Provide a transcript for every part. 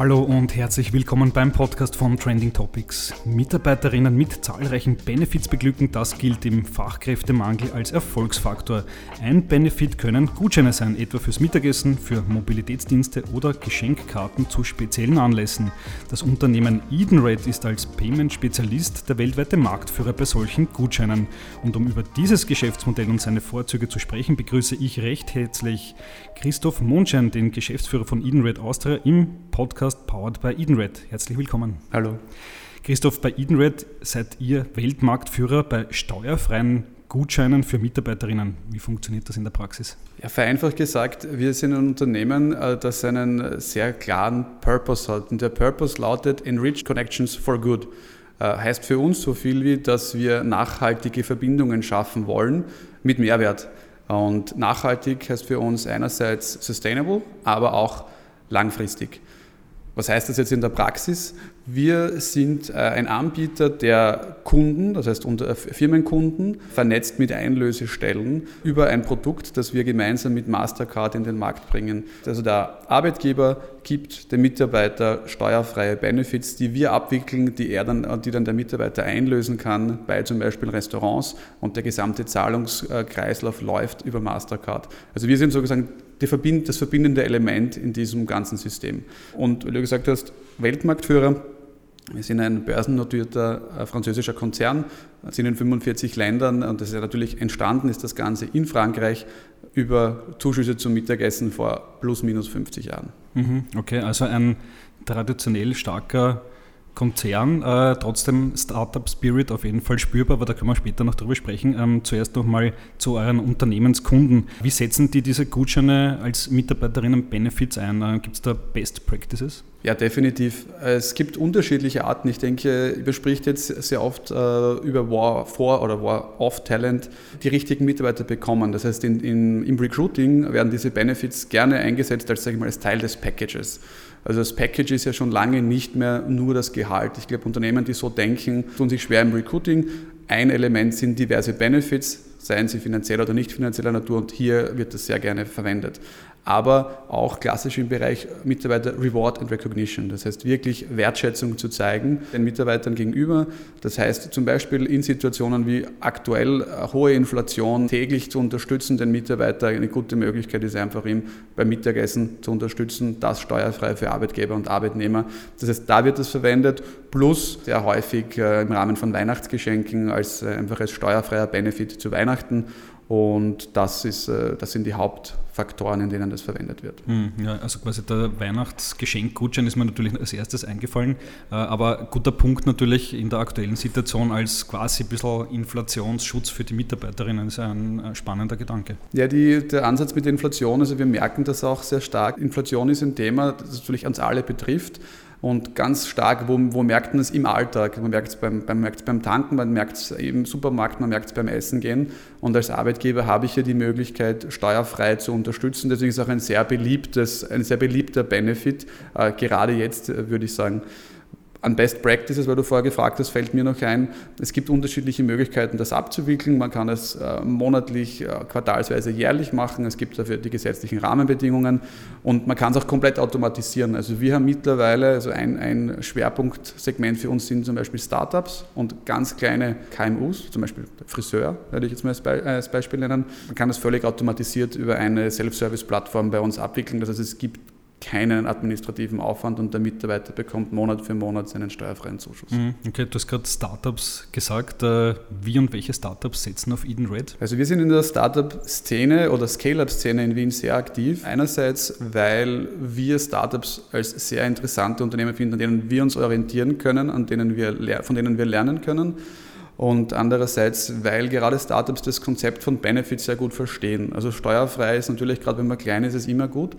Hallo und herzlich willkommen beim Podcast von Trending Topics. Mitarbeiterinnen mit zahlreichen Benefits beglücken, das gilt im Fachkräftemangel als Erfolgsfaktor. Ein Benefit können Gutscheine sein, etwa fürs Mittagessen, für Mobilitätsdienste oder Geschenkkarten zu speziellen Anlässen. Das Unternehmen Edenred ist als Payment-Spezialist der weltweite Marktführer bei solchen Gutscheinen. Und um über dieses Geschäftsmodell und seine Vorzüge zu sprechen, begrüße ich recht herzlich Christoph Monschein, den Geschäftsführer von Edenred Austria, im Podcast Powered by Edenred. Herzlich willkommen. Hallo. Christoph, bei Edenred seid ihr Weltmarktführer bei steuerfreien Gutscheinen für Mitarbeiterinnen. Wie funktioniert das in der Praxis? Ja, vereinfacht gesagt, wir sind ein Unternehmen, äh, das einen sehr klaren Purpose hat. Und der Purpose lautet Enrich Connections for Good. Äh, heißt für uns so viel wie, dass wir nachhaltige Verbindungen schaffen wollen mit Mehrwert. Und nachhaltig heißt für uns einerseits sustainable, aber auch langfristig. Was heißt das jetzt in der Praxis? Wir sind äh, ein Anbieter, der Kunden, das heißt äh, Firmenkunden, vernetzt mit Einlösestellen über ein Produkt, das wir gemeinsam mit Mastercard in den Markt bringen. Also der Arbeitgeber gibt dem Mitarbeiter steuerfreie Benefits, die wir abwickeln, die, er dann, die dann der Mitarbeiter einlösen kann bei zum Beispiel Restaurants und der gesamte Zahlungskreislauf läuft über Mastercard. Also wir sind sozusagen das verbindende Element in diesem ganzen System. Und wie du gesagt hast, Weltmarktführer, wir sind ein börsennotierter äh, französischer Konzern, sind in 45 Ländern und das ist ja natürlich entstanden, ist das Ganze in Frankreich über Zuschüsse zum Mittagessen vor plus minus 50 Jahren. Mhm, okay, also ein traditionell starker Konzern, äh, trotzdem Startup Spirit auf jeden Fall spürbar, aber da können wir später noch drüber sprechen. Ähm, zuerst nochmal zu euren Unternehmenskunden. Wie setzen die diese Gutscheine als Mitarbeiterinnen Benefits ein? Äh, Gibt es da Best Practices? Ja, definitiv. Es gibt unterschiedliche Arten. Ich denke, ihr spricht jetzt sehr oft äh, über War for oder War of Talent, die richtigen Mitarbeiter bekommen. Das heißt, in, in, im Recruiting werden diese Benefits gerne eingesetzt als, sag ich mal, als Teil des Packages. Also das Package ist ja schon lange nicht mehr nur das Gehalt. Ich glaube, Unternehmen, die so denken, tun sich schwer im Recruiting. Ein Element sind diverse Benefits, seien sie finanzieller oder nicht finanzieller Natur und hier wird das sehr gerne verwendet aber auch klassisch im Bereich Mitarbeiter Reward and Recognition. Das heißt, wirklich Wertschätzung zu zeigen den Mitarbeitern gegenüber. Das heißt, zum Beispiel in Situationen wie aktuell äh, hohe Inflation täglich zu unterstützen, den Mitarbeiter eine gute Möglichkeit ist einfach, ihn beim Mittagessen zu unterstützen, das steuerfrei für Arbeitgeber und Arbeitnehmer. Das heißt, da wird es verwendet, plus sehr häufig äh, im Rahmen von Weihnachtsgeschenken als äh, einfach als steuerfreier Benefit zu Weihnachten und das, ist, äh, das sind die Hauptfaktoren, in denen das verwendet wird. Hm, ja, also quasi der Weihnachtsgeschenkgutschein ist mir natürlich als erstes eingefallen. Äh, aber guter Punkt natürlich in der aktuellen Situation als quasi ein bisschen Inflationsschutz für die Mitarbeiterinnen ist ein spannender Gedanke. Ja, die, der Ansatz mit der Inflation, also wir merken das auch sehr stark. Inflation ist ein Thema, das natürlich uns alle betrifft. Und ganz stark, wo, wo merkt man es im Alltag? Man merkt es beim, beim, beim Tanken, man merkt es im Supermarkt, man merkt es beim Essen gehen. Und als Arbeitgeber habe ich hier die Möglichkeit, steuerfrei zu unterstützen. Deswegen ist es auch ein sehr beliebtes, ein sehr beliebter Benefit, äh, gerade jetzt äh, würde ich sagen an Best Practices, weil du vorher gefragt hast, fällt mir noch ein, es gibt unterschiedliche Möglichkeiten, das abzuwickeln. Man kann es äh, monatlich, äh, quartalsweise, jährlich machen. Es gibt dafür die gesetzlichen Rahmenbedingungen und man kann es auch komplett automatisieren. Also wir haben mittlerweile, also ein, ein Schwerpunktsegment für uns sind zum Beispiel Startups und ganz kleine KMUs, zum Beispiel Friseur, werde ich jetzt mal als, als Beispiel nennen. Man kann das völlig automatisiert über eine Self-Service-Plattform bei uns abwickeln. Das heißt, es gibt keinen administrativen Aufwand und der Mitarbeiter bekommt Monat für Monat seinen steuerfreien Zuschuss. Mhm, okay, du hast gerade Startups gesagt. Äh, wie und welche Startups setzen auf Eden Red? Also wir sind in der Startup-Szene oder Scale-Up-Szene in Wien sehr aktiv. Einerseits, weil wir Startups als sehr interessante Unternehmen finden, an denen wir uns orientieren können, an denen wir, von denen wir lernen können und andererseits, weil gerade Startups das Konzept von Benefits sehr gut verstehen. Also steuerfrei ist natürlich, gerade wenn man klein ist, ist immer gut.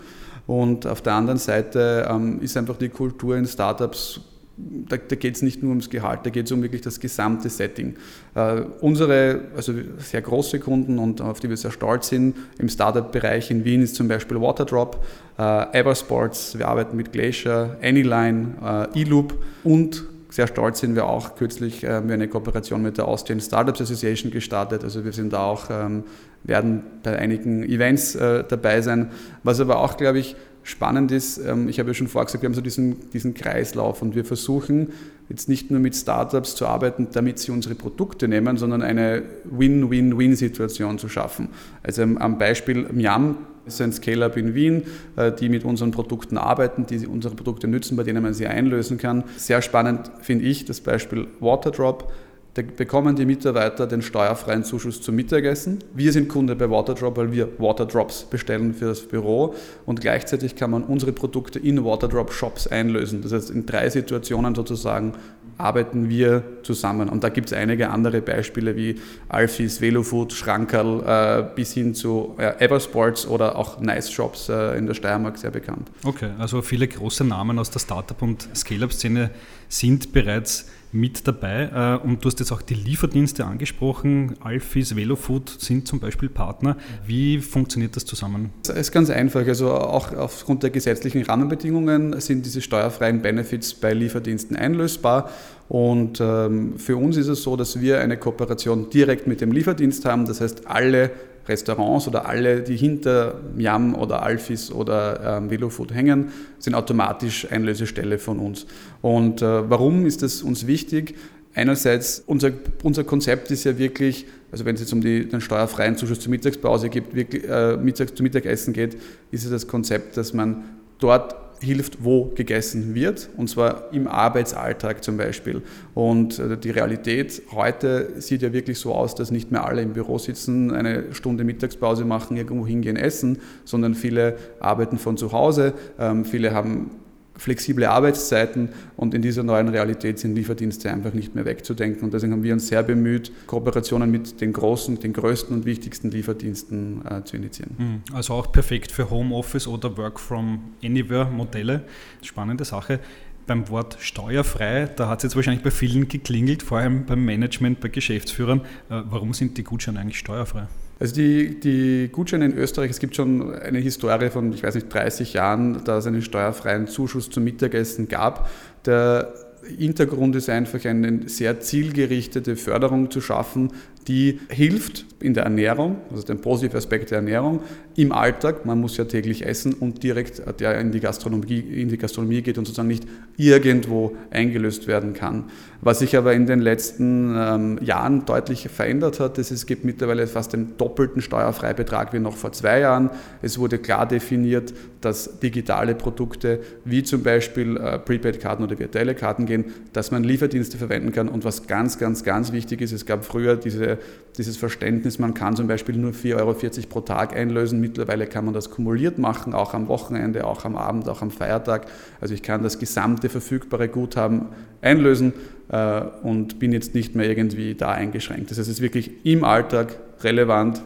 Und auf der anderen Seite ähm, ist einfach die Kultur in Startups da, da geht es nicht nur ums Gehalt, da geht es um wirklich das gesamte Setting. Äh, unsere, also sehr große Kunden und auf die wir sehr stolz sind, im Startup-Bereich in Wien ist zum Beispiel Waterdrop, äh, Eversports, wir arbeiten mit Glacier, Anyline, äh, eLoop und sehr stolz sind wir auch. Kürzlich äh, haben wir eine Kooperation mit der Austrian Startups Association gestartet. Also wir sind da auch, ähm, werden bei einigen Events äh, dabei sein. Was aber auch, glaube ich, spannend ist, ähm, ich habe ja schon vorher gesagt, wir haben so diesen, diesen Kreislauf und wir versuchen jetzt nicht nur mit Startups zu arbeiten, damit sie unsere Produkte nehmen, sondern eine Win-Win-Win-Situation zu schaffen. Also am Beispiel Miam ist ein Scale-Up in Wien, äh, die mit unseren Produkten arbeiten, die unsere Produkte nützen, bei denen man sie einlösen kann. Sehr spannend finde ich das Beispiel Waterdrop. Bekommen die Mitarbeiter den steuerfreien Zuschuss zum Mittagessen. Wir sind Kunde bei Waterdrop, weil wir Waterdrops bestellen für das Büro und gleichzeitig kann man unsere Produkte in Waterdrop Shops einlösen. Das heißt, in drei Situationen sozusagen arbeiten wir zusammen. Und da gibt es einige andere Beispiele wie Alfis, Velofood, Schrankerl äh, bis hin zu äh, Eversports oder auch Nice Shops äh, in der Steiermark sehr bekannt. Okay, also viele große Namen aus der Startup- und Scale-Up-Szene sind bereits mit dabei. Äh, und du hast jetzt auch die Lieferdienste angesprochen. Alfis, Velofood sind zum Beispiel Partner. Wie funktioniert das zusammen? Es ist ganz einfach. Also auch aufgrund der gesetzlichen Rahmenbedingungen sind diese steuerfreien Benefits bei Lieferdiensten einlösbar. Und ähm, für uns ist es so, dass wir eine Kooperation direkt mit dem Lieferdienst haben. Das heißt, alle Restaurants oder alle, die hinter Yam oder Alfis oder ähm, Velofood hängen, sind automatisch Einlösestelle von uns. Und äh, warum ist das uns wichtig? Einerseits, unser, unser Konzept ist ja wirklich, also wenn es jetzt um die, den steuerfreien Zuschuss zur Mittagspause gibt, wirklich, äh, Mittags, zu Mittagessen geht, ist es das Konzept, dass man dort hilft, wo gegessen wird, und zwar im Arbeitsalltag zum Beispiel. Und äh, die Realität heute sieht ja wirklich so aus, dass nicht mehr alle im Büro sitzen, eine Stunde Mittagspause machen, irgendwo hingehen, essen, sondern viele arbeiten von zu Hause, ähm, viele haben flexible Arbeitszeiten und in dieser neuen Realität sind Lieferdienste einfach nicht mehr wegzudenken. Und deswegen haben wir uns sehr bemüht, Kooperationen mit den großen, den größten und wichtigsten Lieferdiensten äh, zu initiieren. Hm, also auch perfekt für Homeoffice oder Work from Anywhere Modelle. Spannende Sache. Beim Wort steuerfrei, da hat es jetzt wahrscheinlich bei vielen geklingelt, vor allem beim Management, bei Geschäftsführern. Äh, warum sind die Gutscheine eigentlich steuerfrei? Also die, die Gutscheine in Österreich, es gibt schon eine Historie von, ich weiß nicht, 30 Jahren, da es einen steuerfreien Zuschuss zum Mittagessen gab. Der Hintergrund ist einfach eine sehr zielgerichtete Förderung zu schaffen, die hilft in der Ernährung, also den positiven Aspekt der Ernährung, im Alltag, man muss ja täglich essen und direkt der in die Gastronomie, in die Gastronomie geht und sozusagen nicht irgendwo eingelöst werden kann. Was sich aber in den letzten ähm, Jahren deutlich verändert hat, ist, es gibt mittlerweile fast den doppelten Steuerfreibetrag wie noch vor zwei Jahren. Es wurde klar definiert, dass digitale Produkte wie zum Beispiel äh, Prepaid-Karten oder virtuelle Karten gehen, dass man Lieferdienste verwenden kann. Und was ganz, ganz, ganz wichtig ist, es gab früher diese, dieses Verständnis, man kann zum Beispiel nur 4,40 Euro pro Tag einlösen. Mittlerweile kann man das kumuliert machen, auch am Wochenende, auch am Abend, auch am Feiertag. Also ich kann das gesamte verfügbare Guthaben einlösen äh, und bin jetzt nicht mehr irgendwie da eingeschränkt. Das heißt, es ist wirklich im Alltag relevant,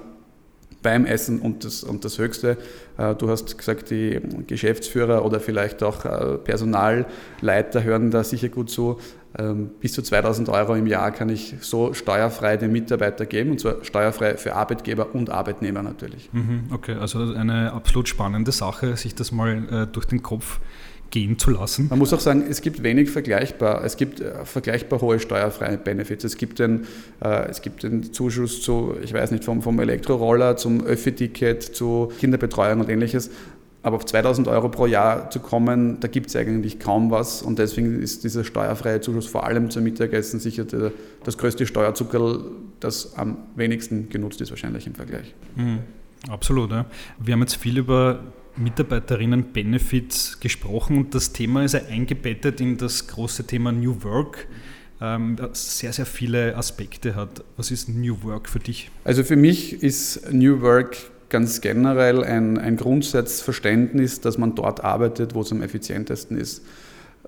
beim Essen und das, und das Höchste. Äh, du hast gesagt, die Geschäftsführer oder vielleicht auch äh, Personalleiter hören da sicher gut zu. Ähm, bis zu 2000 Euro im Jahr kann ich so steuerfrei den Mitarbeiter geben und zwar steuerfrei für Arbeitgeber und Arbeitnehmer natürlich. Mhm, okay, also eine absolut spannende Sache, sich das mal durch den Kopf gehen zu lassen. Man muss auch sagen, es gibt wenig vergleichbar. Es gibt äh, vergleichbar hohe steuerfreie Benefits. Es gibt den, äh, es gibt den Zuschuss zu, ich weiß nicht, vom, vom Elektroroller zum Öffi-Ticket, zu Kinderbetreuung und ähnliches. Aber auf 2000 Euro pro Jahr zu kommen, da gibt es eigentlich kaum was. Und deswegen ist dieser steuerfreie Zuschuss vor allem zum Mittagessen sicher der, das größte Steuerzuckerl, das am wenigsten genutzt ist wahrscheinlich im Vergleich. Mhm, absolut. Ja. Wir haben jetzt viel über Mitarbeiterinnen-Benefits gesprochen und das Thema ist ja eingebettet in das große Thema New Work, ähm, das sehr, sehr viele Aspekte hat. Was ist New Work für dich? Also für mich ist New Work ganz generell ein, ein Grundsatzverständnis, dass man dort arbeitet, wo es am effizientesten ist.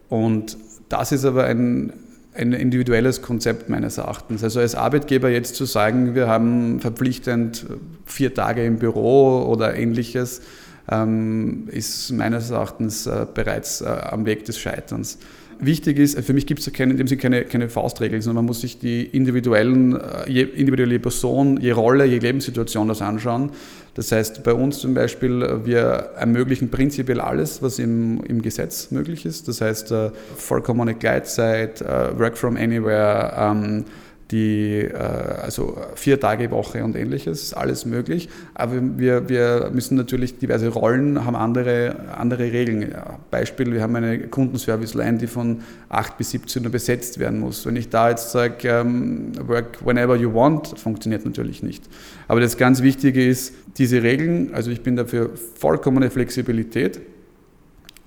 Und das ist aber ein, ein individuelles Konzept meines Erachtens. Also als Arbeitgeber jetzt zu sagen, wir haben verpflichtend vier Tage im Büro oder ähnliches, ähm, ist meines Erachtens äh, bereits äh, am Weg des Scheiterns. Wichtig ist, für mich gibt es in dem Sinne keine, keine Faustregel, sondern man muss sich die individuellen, äh, je, individuelle Person, je Rolle, je Lebenssituation das anschauen. Das heißt, bei uns zum Beispiel, wir ermöglichen prinzipiell alles, was im, im Gesetz möglich ist. Das heißt, vollkommene Gleitzeit, Work from Anywhere, ähm, die, äh, also vier Tage Woche und ähnliches, ist alles möglich. Aber wir, wir müssen natürlich diverse Rollen, haben andere, andere Regeln. Beispiel, wir haben eine Kundenservice-Line, die von 8 bis 17 Uhr besetzt werden muss. Wenn ich da jetzt sage, ähm, work whenever you want, funktioniert natürlich nicht. Aber das ganz Wichtige ist, diese Regeln, also ich bin dafür vollkommene Flexibilität,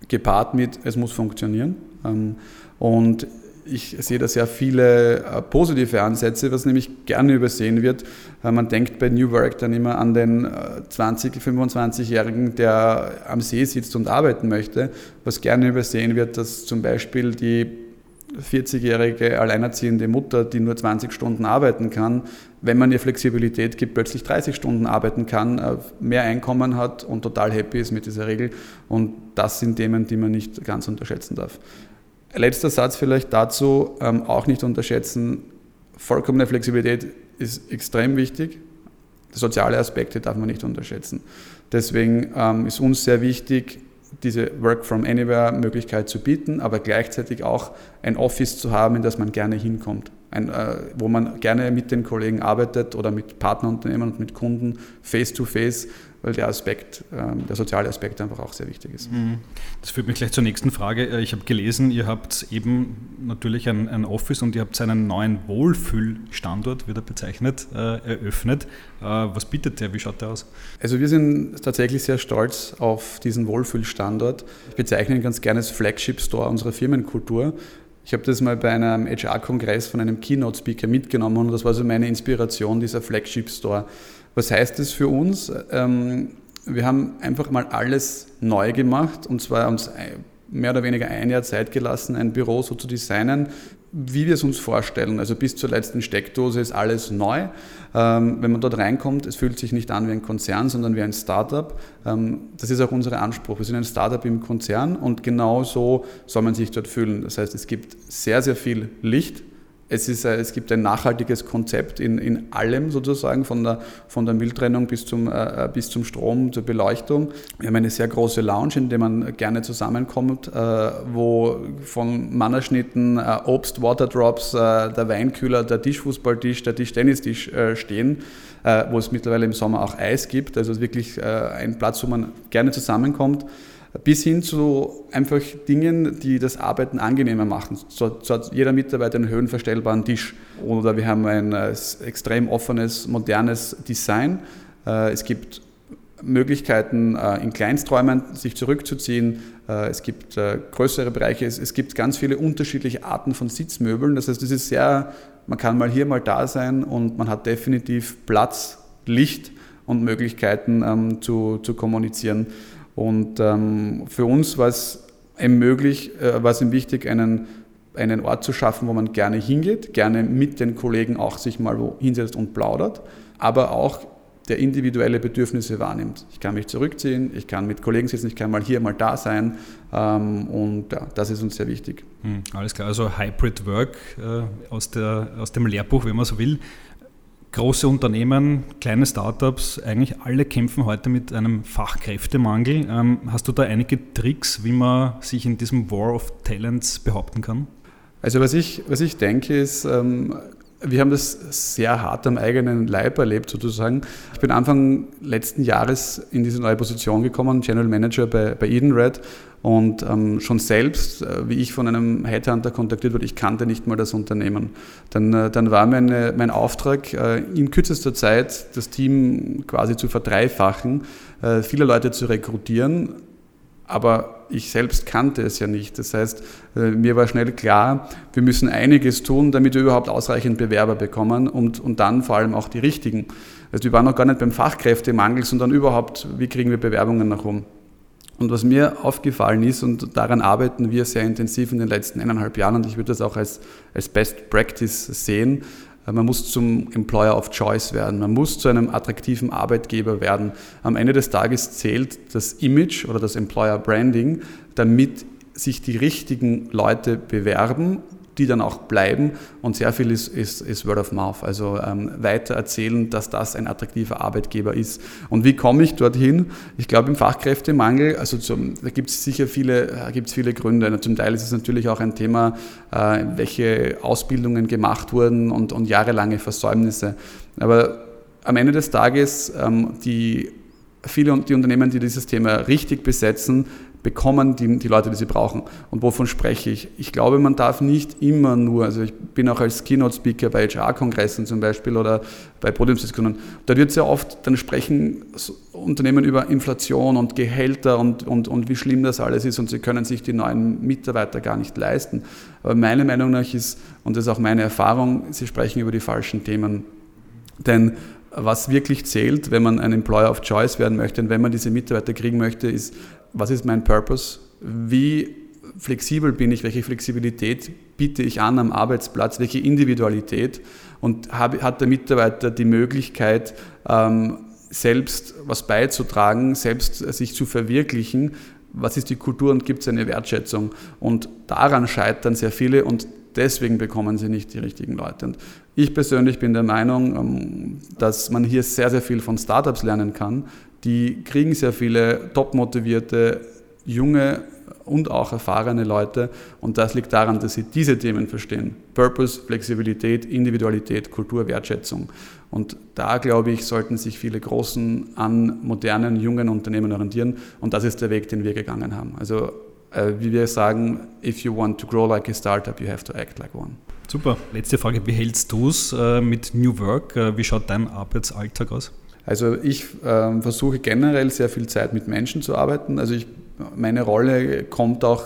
gepaart mit, es muss funktionieren. Ähm, und ich sehe da sehr viele äh, positive Ansätze, was nämlich gerne übersehen wird. Äh, man denkt bei New Work dann immer an den 20-, äh, 25-Jährigen, der am See sitzt und arbeiten möchte. Was gerne übersehen wird, dass zum Beispiel die 40-jährige alleinerziehende Mutter, die nur 20 Stunden arbeiten kann, wenn man ihr Flexibilität gibt, plötzlich 30 Stunden arbeiten kann, mehr Einkommen hat und total happy ist mit dieser Regel. Und das sind Themen, die man nicht ganz unterschätzen darf. Letzter Satz vielleicht dazu, ähm, auch nicht unterschätzen, vollkommene Flexibilität ist extrem wichtig. Soziale Aspekte darf man nicht unterschätzen. Deswegen ähm, ist uns sehr wichtig, diese Work from Anywhere Möglichkeit zu bieten, aber gleichzeitig auch ein Office zu haben, in das man gerne hinkommt. Ein, äh, wo man gerne mit den Kollegen arbeitet oder mit Partnerunternehmen und mit Kunden face to face weil der Aspekt, ähm, der soziale Aspekt einfach auch sehr wichtig ist. Mhm. Das führt mich gleich zur nächsten Frage. Äh, ich habe gelesen, ihr habt eben natürlich ein, ein Office und ihr habt einen neuen Wohlfühlstandort, wird er bezeichnet, äh, eröffnet. Äh, was bietet der? Wie schaut der aus? Also wir sind tatsächlich sehr stolz auf diesen Wohlfühlstandort. Ich bezeichne ihn ganz gerne als Flagship Store unserer Firmenkultur. Ich habe das mal bei einem HR-Kongress von einem Keynote-Speaker mitgenommen und das war so meine Inspiration, dieser Flagship Store. Was heißt das für uns? Ähm, wir haben einfach mal alles neu gemacht und zwar uns mehr oder weniger ein Jahr Zeit gelassen, ein Büro so zu designen, wie wir es uns vorstellen. Also bis zur letzten Steckdose ist alles neu. Ähm, wenn man dort reinkommt, es fühlt sich nicht an wie ein Konzern, sondern wie ein Startup. Ähm, das ist auch unser Anspruch. Wir sind ein Startup im Konzern und genau so soll man sich dort fühlen. Das heißt, es gibt sehr, sehr viel Licht, es, ist, äh, es gibt ein nachhaltiges Konzept in, in allem sozusagen, von der, von der Mülltrennung bis zum, äh, äh, bis zum Strom, zur Beleuchtung. Wir haben eine sehr große Lounge, in der man gerne zusammenkommt, äh, wo von Mannerschnitten, äh, Obst, Waterdrops, äh, der Weinkühler, der Tischfußballtisch, der Tischtennistisch stehen, wo es mittlerweile im Sommer auch Eis gibt. Also wirklich ein Platz, wo man gerne zusammenkommt bis hin zu einfach Dingen, die das Arbeiten angenehmer machen. So, so hat jeder Mitarbeiter einen höhenverstellbaren Tisch oder wir haben ein äh, extrem offenes, modernes Design. Äh, es gibt Möglichkeiten, äh, in Kleinsträumen sich zurückzuziehen. Es gibt größere Bereiche. Es gibt ganz viele unterschiedliche Arten von Sitzmöbeln. Das heißt, es ist sehr, man kann mal hier, mal da sein und man hat definitiv Platz, Licht und Möglichkeiten ähm, zu, zu kommunizieren. Und ähm, für uns war es eben möglich, äh, war es ihm wichtig, einen, einen Ort zu schaffen, wo man gerne hingeht, gerne mit den Kollegen auch sich mal wo hinsetzt und plaudert, aber auch der individuelle Bedürfnisse wahrnimmt. Ich kann mich zurückziehen, ich kann mit Kollegen sitzen, ich kann mal hier, mal da sein ähm, und ja, das ist uns sehr wichtig. Hm, alles klar, also Hybrid Work äh, aus, der, aus dem Lehrbuch, wenn man so will große Unternehmen, kleine Startups, eigentlich alle kämpfen heute mit einem Fachkräftemangel. Ähm, hast du da einige Tricks, wie man sich in diesem War of Talents behaupten kann? Also was ich, was ich denke ist, ähm, wir haben das sehr hart am eigenen Leib erlebt sozusagen. Ich bin Anfang letzten Jahres in diese neue Position gekommen, General Manager bei, bei Edenred und ähm, schon selbst, äh, wie ich von einem Headhunter kontaktiert wurde, ich kannte nicht mal das Unternehmen. Dann, äh, dann war meine, mein Auftrag, äh, in kürzester Zeit das Team quasi zu verdreifachen, äh, viele Leute zu rekrutieren, aber ich selbst kannte es ja nicht. Das heißt, äh, mir war schnell klar, wir müssen einiges tun, damit wir überhaupt ausreichend Bewerber bekommen und, und dann vor allem auch die richtigen. Also wir waren noch gar nicht beim Fachkräftemangel, sondern überhaupt, wie kriegen wir Bewerbungen nach oben. Und was mir aufgefallen ist, und daran arbeiten wir sehr intensiv in den letzten eineinhalb Jahren, und ich würde das auch als, als Best Practice sehen, äh, man muss zum Employer of Choice werden, man muss zu einem attraktiven Arbeitgeber werden. Am Ende des Tages zählt das Image oder das Employer Branding, damit sich die richtigen Leute bewerben die dann auch bleiben und sehr viel ist, ist, ist Word of Mouth, also ähm, weiter erzählen, dass das ein attraktiver Arbeitgeber ist. Und wie komme ich dorthin? Ich glaube im Fachkräftemangel, also zum, da gibt es sicher viele, gibt's viele Gründe. Zum Teil ist es natürlich auch ein Thema, äh, welche Ausbildungen gemacht wurden und, und jahrelange Versäumnisse. Aber am Ende des Tages, ähm, die viele die Unternehmen, die dieses Thema richtig besetzen, bekommen die, die Leute, die sie brauchen. Und wovon spreche ich? Ich glaube, man darf nicht immer nur, also ich bin auch als Keynote-Speaker bei HR-Kongressen zum Beispiel oder bei Podiumsdiskussionen, da wird sehr oft, dann sprechen Unternehmen über Inflation und Gehälter und, und, und wie schlimm das alles ist und sie können sich die neuen Mitarbeiter gar nicht leisten. Aber meiner Meinung nach ist, und das ist auch meine Erfahrung, sie sprechen über die falschen Themen. Denn was wirklich zählt, wenn man ein Employer of Choice werden möchte und wenn man diese Mitarbeiter kriegen möchte, ist, was ist mein Purpose? Wie flexibel bin ich? Welche Flexibilität biete ich an am Arbeitsplatz? Welche Individualität? Und hat der Mitarbeiter die Möglichkeit, ähm, selbst was beizutragen, selbst sich zu verwirklichen? Was ist die Kultur und gibt es eine Wertschätzung? Und daran scheitern sehr viele und deswegen bekommen sie nicht die richtigen Leute. Und ich persönlich bin der Meinung, ähm, dass man hier sehr, sehr viel von Startups lernen kann. Die kriegen sehr viele top motivierte, junge und auch erfahrene Leute. Und das liegt daran, dass sie diese Themen verstehen. Purpose, Flexibilität, Individualität, Kultur, Wertschätzung. Und da, glaube ich, sollten sich viele Großen an modernen, jungen Unternehmen orientieren. Und das ist der Weg, den wir gegangen haben. Also äh, wie wir sagen, if you want to grow like a startup, you have to act like one. Super. Letzte Frage, wie hältst du es äh, mit New Work? Äh, wie schaut dein Arbeitsalltag aus? Also ich ähm, versuche generell sehr viel Zeit mit Menschen zu arbeiten. Also ich, meine Rolle kommt auch,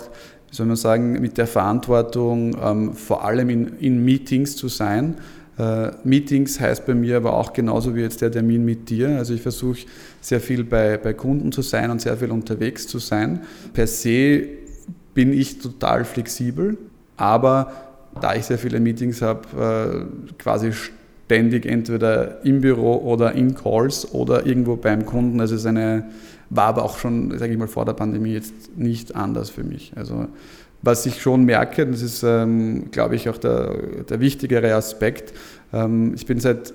wie soll man sagen, mit der Verantwortung, ähm, vor allem in, in Meetings zu sein. Uh, Meetings heißt bei mir aber auch genauso wie jetzt der Termin mit dir. Also ich versuche sehr viel bei, bei Kunden zu sein und sehr viel unterwegs zu sein. Per se bin ich total flexibel, aber da ich sehr viele Meetings habe, uh, quasi ständig entweder im Büro oder in Calls oder irgendwo beim Kunden. Also es eine, war aber auch schon, sage ich mal, vor der Pandemie jetzt nicht anders für mich. Also was ich schon merke, das ist, ähm, glaube ich, auch der, der wichtigere Aspekt, ähm, ich bin seit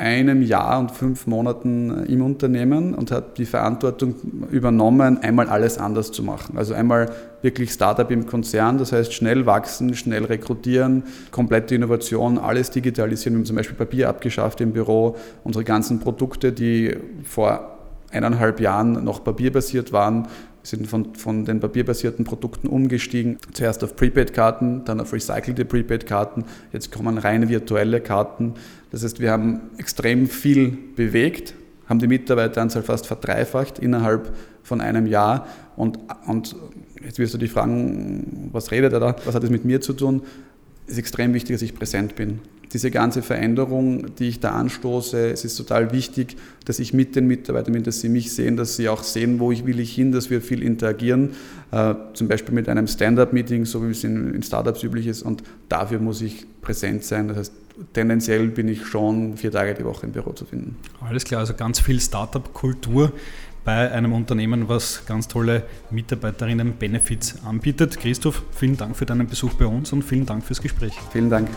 einem Jahr und fünf Monaten im Unternehmen und habe die Verantwortung übernommen, einmal alles anders zu machen. Also einmal wirklich Startup im Konzern, das heißt schnell wachsen, schnell rekrutieren, komplette Innovation, alles digitalisieren. Wir haben zum Beispiel Papier abgeschafft im Büro, unsere ganzen Produkte, die vor eineinhalb Jahren noch papierbasiert waren, sind von, von den papierbasierten Produkten umgestiegen. Zuerst auf Prepaid-Karten, dann auf recycelte Prepaid-Karten, jetzt kommen reine virtuelle Karten. Das heißt, wir haben extrem viel bewegt, haben die Mitarbeiteranzahl fast verdreifacht innerhalb von einem Jahr. Und, und jetzt wirst du dich fragen, was redet er da? Was hat das mit mir zu tun? Es ist extrem wichtig, dass ich präsent bin diese ganze Veränderung, die ich da anstoße, es ist total wichtig, dass ich mit den Mitarbeitern bin, dass sie mich sehen, dass sie auch sehen, wo ich will ich hin, dass wir viel interagieren, äh, zum Beispiel mit einem Stand-up-Meeting, so wie es in, in Startups üblich ist und dafür muss ich präsent sein. Das heißt, tendenziell bin ich schon vier Tage die Woche im Büro zu finden. Alles klar, also ganz viel Startup-Kultur bei einem Unternehmen, was ganz tolle Mitarbeiterinnen-Benefits anbietet. Christoph, vielen Dank für deinen Besuch bei uns und vielen Dank fürs Gespräch. Vielen Dank.